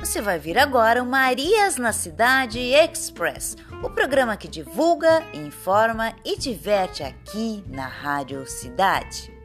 Você vai vir agora o Marias na Cidade Express, o programa que divulga, informa e diverte aqui na Rádio Cidade.